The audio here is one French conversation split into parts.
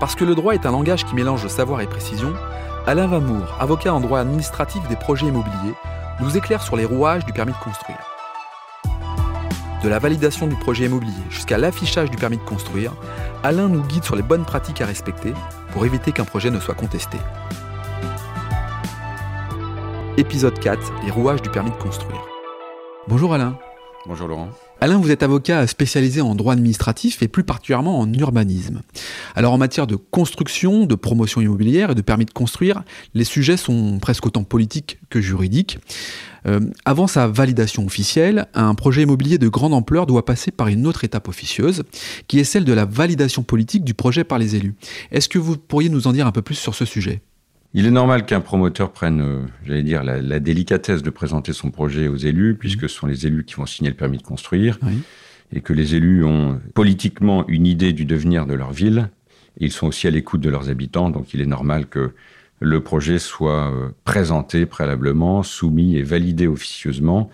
Parce que le droit est un langage qui mélange savoir et précision, Alain Vamour, avocat en droit administratif des projets immobiliers, nous éclaire sur les rouages du permis de construire. De la validation du projet immobilier jusqu'à l'affichage du permis de construire, Alain nous guide sur les bonnes pratiques à respecter pour éviter qu'un projet ne soit contesté. Épisode 4, les rouages du permis de construire. Bonjour Alain. Bonjour Laurent. Alain, vous êtes avocat spécialisé en droit administratif et plus particulièrement en urbanisme. Alors en matière de construction, de promotion immobilière et de permis de construire, les sujets sont presque autant politiques que juridiques. Euh, avant sa validation officielle, un projet immobilier de grande ampleur doit passer par une autre étape officieuse, qui est celle de la validation politique du projet par les élus. Est-ce que vous pourriez nous en dire un peu plus sur ce sujet? Il est normal qu'un promoteur prenne, euh, j'allais dire, la, délicatesse de présenter son projet aux élus, puisque ce sont les élus qui vont signer le permis de construire, et que les élus ont politiquement une idée du devenir de leur ville. ils sont aussi à l'écoute de leurs habitants, donc il est normal que le projet soit euh, présenté préalablement, soumis et validé officieusement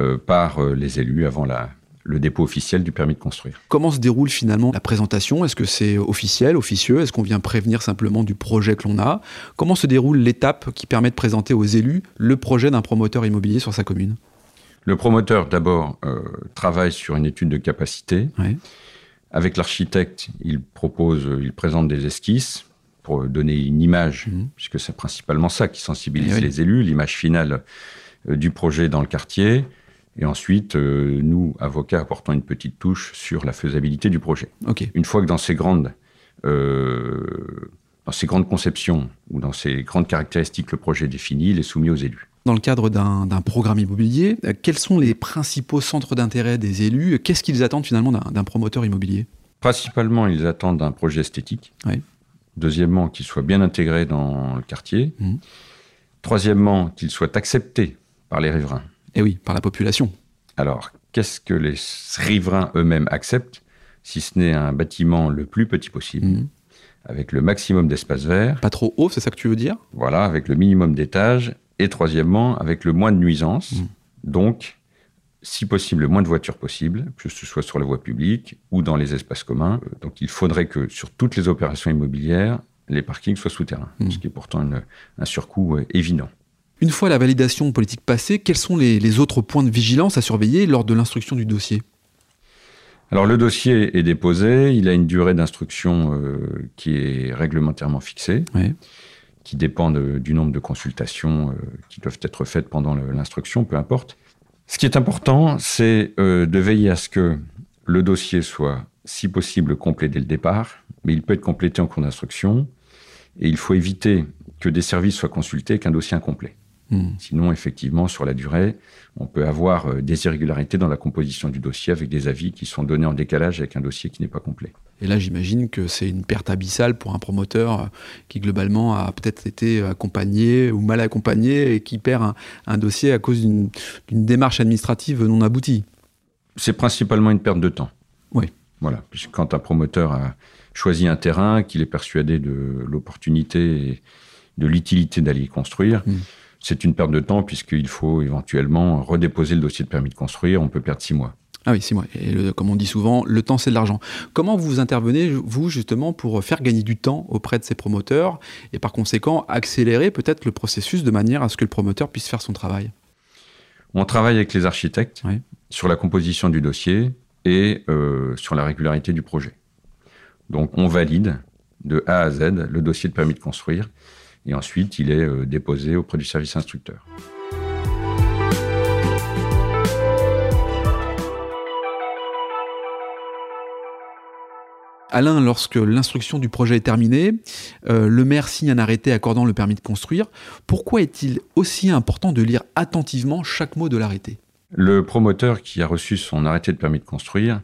euh, par les élus avant la, le dépôt officiel du permis de construire. Comment se déroule finalement la présentation? Est-ce que c'est officiel, officieux? Est-ce qu'on vient prévenir simplement du projet que l'on a? Comment se déroule l'étape qui permet de présenter aux élus le projet d'un promoteur immobilier sur sa commune? Le promoteur, d'abord, euh, travaille sur une étude de capacité. Avec l'architecte, il propose, il présente des esquisses pour donner une image, mhm. puisque c'est principalement ça qui sensibilise eh les élus, l'image finale euh, du projet dans le quartier. Et ensuite, euh, nous, avocats, apportons une petite touche sur la faisabilité du projet. Une fois que dans ces grandes, euh, dans ces grandes conceptions ou dans ces grandes caractéristiques, le projet est défini, il est soumis aux élus. Dans le cadre d'un programme immobilier, euh, quels sont les principaux centres d'intérêt des élus Qu'est-ce qu'ils attendent finalement d'un promoteur immobilier? Principalement, ils attendent un projet esthétique. Deuxièmement, qu'il soit bien intégré dans le quartier. Mmh. Troisièmement, qu'il soit accepté par les riverains. Et eh oui, par la population. Alors, qu'est-ce que les riverains eux-mêmes acceptent, si ce n'est un bâtiment le plus petit possible, mhm. avec le maximum d'espace vert Pas trop haut, c'est ça que tu veux dire? Voilà, avec le minimum d'étages. Et troisièmement, avec le moins de nuisances. Mhm. Donc, si possible, le moins de voitures possible, que ce soit sur la voie publique ou dans les espaces communs. Donc, il faudrait que sur toutes les opérations immobilières, les parkings soient souterrains, mhm. ce qui est pourtant un surcoût euh, évident. Une fois la validation politique passée, quels sont les, autres points de vigilance à surveiller lors de l'instruction du dossier? Alors le dossier est déposé, il a une durée d'instruction euh, qui est réglementairement fixée, qui dépend du nombre de consultations euh, qui doivent être faites pendant l'instruction, peu importe. Ce qui est important, c'est euh, de veiller à ce que le dossier soit, si possible, complet dès le départ, mais il peut être complété en cours d'instruction, et il faut éviter que des services soient consultés qu'un dossier incomplet. Hmm. Sinon, effectivement, sur la durée, on peut avoir euh, des irrégularités dans la composition du dossier avec des avis qui sont donnés en décalage avec un dossier qui n'est pas complet. Et là, j'imagine que c'est une perte abyssale pour un promoteur euh, qui, globalement, a peut-être été accompagné ou mal accompagné et qui perd un, dossier à cause d'une démarche administrative non aboutie. C'est principalement une perte de temps. Oui. Voilà, puisque quand un promoteur a choisi un terrain, qu'il est persuadé de l'opportunité et de l'utilité d'aller y construire, hmm c'est une perte de temps puisqu'il faut éventuellement redéposer le dossier de permis de construire. On peut perdre six mois. Ah oui, six mois. Et comme on dit souvent, le temps, c'est de l'argent. Comment vous intervenez, vous, justement, pour faire gagner du temps auprès de ces promoteurs et par conséquent accélérer peut-être le processus de manière à ce que le promoteur puisse faire son travail? On travaille avec les architectes sur la composition du dossier et euh, sur la régularité du projet. Donc, on valide de A à Z le dossier de permis de construire et ensuite il est euh, déposé auprès du service instructeur. Alain, lorsque l'instruction du projet est terminée, euh, le maire signe un arrêté accordant le permis de construire. Pourquoi est-il aussi important de lire attentivement chaque mot de l'arrêté? Le promoteur qui a reçu son arrêté de permis de construire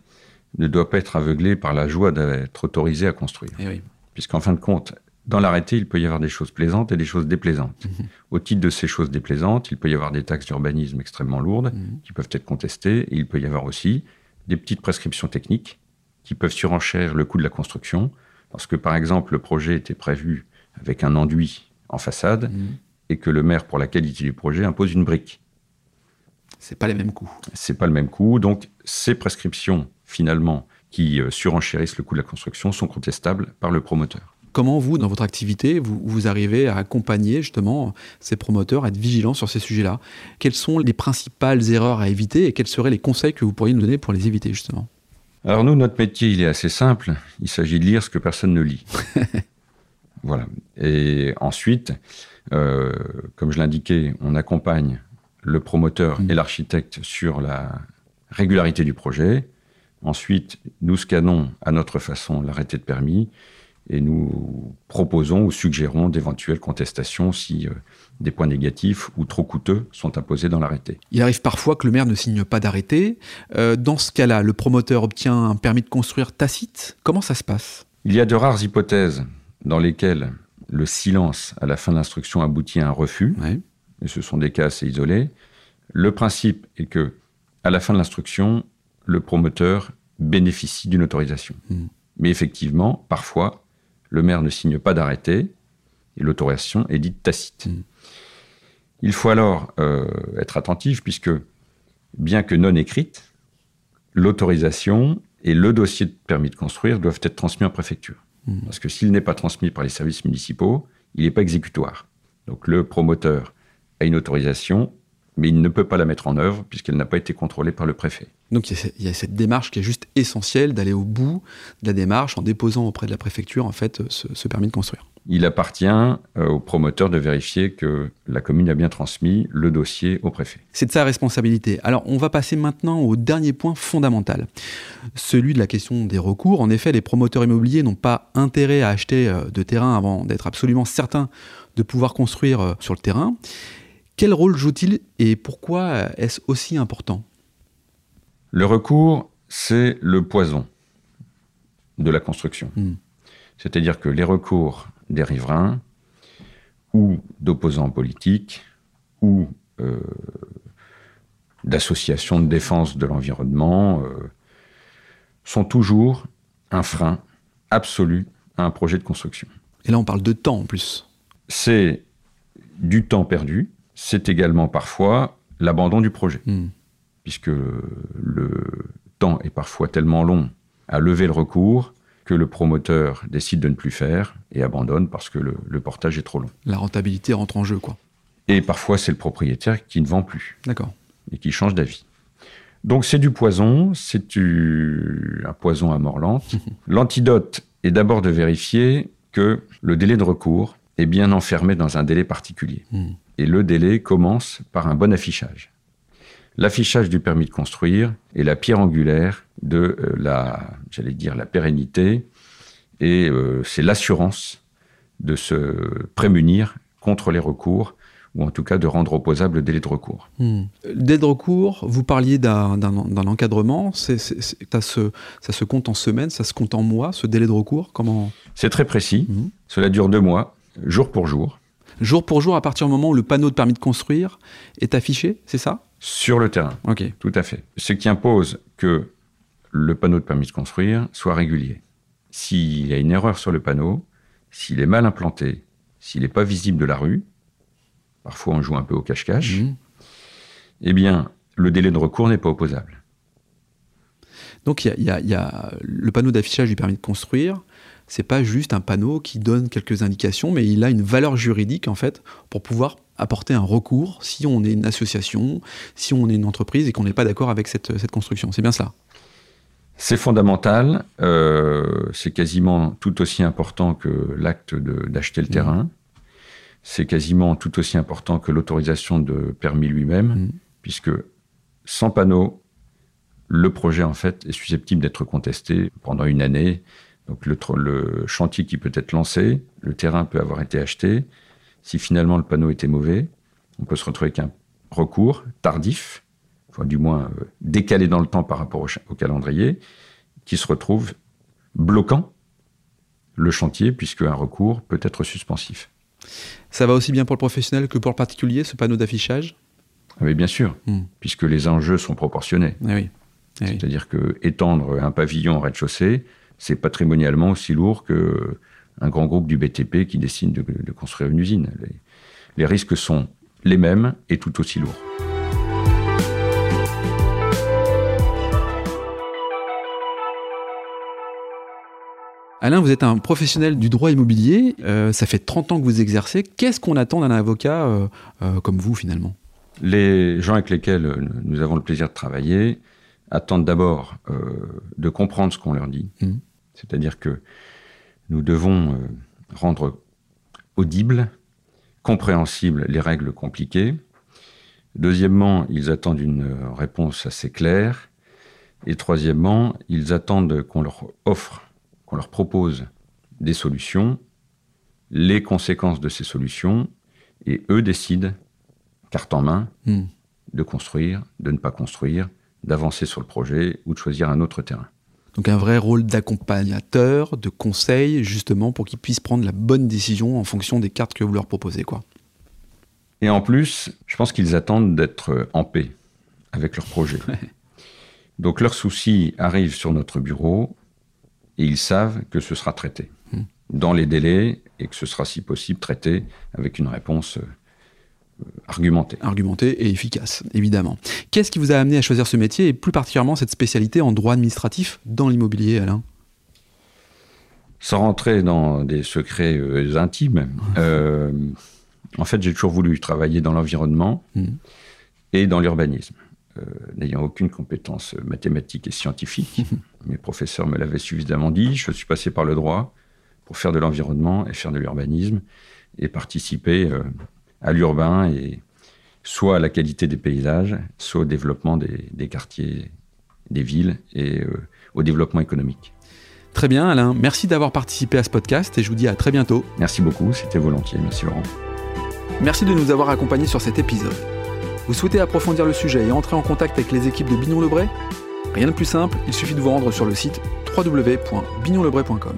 ne doit pas être aveuglé par la joie d'être autorisé à construire. Eh Puisqu'en fin de compte, dans l'arrêté, il peut y avoir des choses plaisantes et des choses déplaisantes. Mhm. Au titre de ces choses déplaisantes, il peut y avoir des taxes d'urbanisme extrêmement lourdes mhm. qui peuvent être contestées. Et il peut y avoir aussi des petites prescriptions techniques qui peuvent surenchérir le coût de la construction. Lorsque, par exemple, le projet était prévu avec un enduit en façade mhm. et que le maire, pour la qualité du projet, impose une brique. C'est pas les mêmes coûts. C'est pas le même coût. Donc, ces prescriptions, finalement, qui euh, surenchérissent le coût de la construction sont contestables par le promoteur. Comment vous, dans votre activité, vous, vous arrivez à accompagner justement ces promoteurs, à être vigilants sur ces sujets-là? Quelles sont les principales erreurs à éviter et quels seraient les conseils que vous pourriez nous donner pour les éviter justement? Alors nous, notre métier, il est assez simple. Il s'agit de lire ce que personne ne lit. voilà. Et ensuite, euh, comme je l'indiquais, on accompagne le promoteur mmh. et l'architecte sur la régularité du projet. Ensuite, nous scannons à notre façon l'arrêté de permis et nous proposons ou suggérons d'éventuelles contestations si euh, des points négatifs ou trop coûteux sont imposés dans l'arrêté. Il arrive parfois que le maire ne signe pas d'arrêté. Euh, dans ce cas-là, le promoteur obtient un permis de construire tacite. Comment ça se passe? Il y a de rares hypothèses dans lesquelles le silence à la fin de l'instruction aboutit à un refus. Et ce sont des cas assez isolés. Le principe est que, à la fin de l'instruction, le promoteur bénéficie d'une autorisation. Hmm. Mais effectivement, parfois, le maire ne signe pas d'arrêté et l'autorisation est dite tacite. Hmm. Il faut alors euh, être attentif puisque, bien que non écrite, l'autorisation et le dossier de permis de construire doivent être transmis en préfecture. Hmm. Parce que s'il n'est pas transmis par les services municipaux, il n'est pas exécutoire. Donc le promoteur a une autorisation, mais il ne peut pas la mettre en œuvre puisqu'elle n'a pas été contrôlée par le préfet. Donc il y, a cette démarche qui est juste essentielle d'aller au bout de la démarche en déposant auprès de la préfecture en fait ce, permis de construire. Il appartient euh, au promoteur de vérifier que la commune a bien transmis le dossier au préfet. C'est de sa responsabilité. Alors on va passer maintenant au dernier point fondamental, celui de la question des recours. En effet, les promoteurs immobiliers n'ont pas intérêt à acheter euh, de terrain avant d'être absolument certains de pouvoir construire euh, sur le terrain. Quel rôle joue-t-il et pourquoi est-ce aussi important? Le recours, c'est le poison de la construction. Hmm. C'est-à-dire que les recours des riverains ou d'opposants politiques ou euh, d'associations de défense de l'environnement euh, sont toujours un frein absolu à un projet de construction. Et là, on parle de temps en plus. C'est du temps perdu, c'est également parfois l'abandon du projet, hmm. puisque le temps est parfois tellement long à lever le recours que le promoteur décide de ne plus faire et abandonne parce que le, portage est trop long. La rentabilité rentre en jeu, quoi. Et parfois, c'est le propriétaire qui ne vend plus. D'accord. Et qui change d'avis. Donc, c'est du poison, c'est un poison à mort lente. L'antidote est d'abord de vérifier que le délai de recours est bien enfermé dans un délai particulier. Hmm et le délai commence par un bon affichage. L'affichage du permis de construire est la pierre angulaire de euh, la, j'allais dire, la pérennité et euh, c'est l'assurance de se prémunir contre les recours ou en tout cas de rendre opposable le délai de recours. Hmm. Délai de recours, vous parliez d'un encadrement, ça se compte en semaines, ça se compte en mois, ce délai de recours comment? C'est très précis, hmm. cela dure deux mois, jour pour jour jour pour jour à partir du moment où le panneau de permis de construire est affiché, c'est ça? Sur le terrain. Ok. Tout à fait. Ce qui impose que le panneau de permis de construire soit régulier. S'il y a une erreur sur le panneau, s'il est mal implanté, s'il n'est pas visible de la rue, parfois on joue un peu au cache-cache, mhm. eh bien, le délai de recours n'est pas opposable. Donc il y, a le panneau d'affichage du permis de construire, c'est pas juste un panneau qui donne quelques indications, mais il a une valeur juridique en fait pour pouvoir apporter un recours si on est une association, si on est une entreprise et qu'on n'est pas d'accord avec cette, construction. C'est bien ça. C'est fondamental, euh, c'est quasiment tout aussi important que l'acte d'acheter le mmh. terrain, c'est quasiment tout aussi important que l'autorisation de permis lui-même, mmh. puisque sans panneau, le projet en fait est susceptible d'être contesté pendant une année donc le, chantier qui peut être lancé, le terrain peut avoir été acheté. Si finalement le panneau était mauvais, on peut se retrouver avec un recours tardif, enfin du moins euh, décalé dans le temps par rapport au, calendrier, qui se retrouve bloquant le chantier puisque un recours peut être suspensif. Ça va aussi bien pour le professionnel que pour le particulier, ce panneau d'affichage? Ah Oui, bien sûr, hmm. puisque les enjeux sont proportionnés. Ah oui. Ah C'est-à-dire que étendre un pavillon au rez-de-chaussée, c'est patrimonialement aussi lourd que un grand groupe du BTP qui décide de, construire une usine. Les, risques sont les mêmes et tout aussi lourds. Alain, vous êtes un professionnel du droit immobilier, euh, ça fait 30 ans que vous exercez. Qu'est-ce qu'on attend d'un avocat euh, euh, comme vous finalement? Les gens avec lesquels nous avons le plaisir de travailler attendent d'abord de comprendre ce qu'on leur dit. Mmh. C'est-à-dire que nous devons rendre audibles, compréhensibles les règles compliquées. Deuxièmement, ils attendent une réponse assez claire. Et troisièmement, ils attendent qu'on leur offre qu'on leur propose des solutions, les conséquences de ces solutions, et eux décident, carte en main, hmm. de construire, de ne pas construire, d'avancer sur le projet ou de choisir un autre terrain. Donc un vrai rôle d'accompagnateur, de conseil, justement pour qu'ils puissent prendre la bonne décision en fonction des cartes que vous leur proposez. Quoi. Et en plus, je pense qu'ils attendent d'être en paix avec leur projet. Donc leurs soucis arrivent sur notre bureau, et ils savent que ce sera traité hmm. dans les délais et que ce sera, si possible, traité avec une réponse argumentée. Argumentée et efficace, évidemment. Qu'est-ce qui vous a amené à choisir ce métier et plus particulièrement cette spécialité en droit administratif dans l'immobilier, Alain? Sans rentrer dans des secrets euh, intimes, euh, en fait, j'ai toujours voulu travailler dans l'environnement hmm. et dans l'urbanisme. Euh, n'ayant aucune compétence mathématique et scientifique. Mes professeurs me l'avaient suffisamment dit. Je suis passé par le droit pour faire de l'environnement et faire de l'urbanisme et participer à l'urbain et soit à la qualité des paysages, soit au développement des, quartiers, des villes et euh, au développement économique. Très bien Alain, merci d'avoir participé à ce podcast et je vous dis à très bientôt. Merci beaucoup, c'était volontiers, merci Laurent. Merci de nous avoir accompagnés sur cet épisode. Vous souhaitez approfondir le sujet et entrer en contact avec les équipes de Bignon Lebray Rien de plus simple, il suffit de vous rendre sur le site www.bignonlebray.com.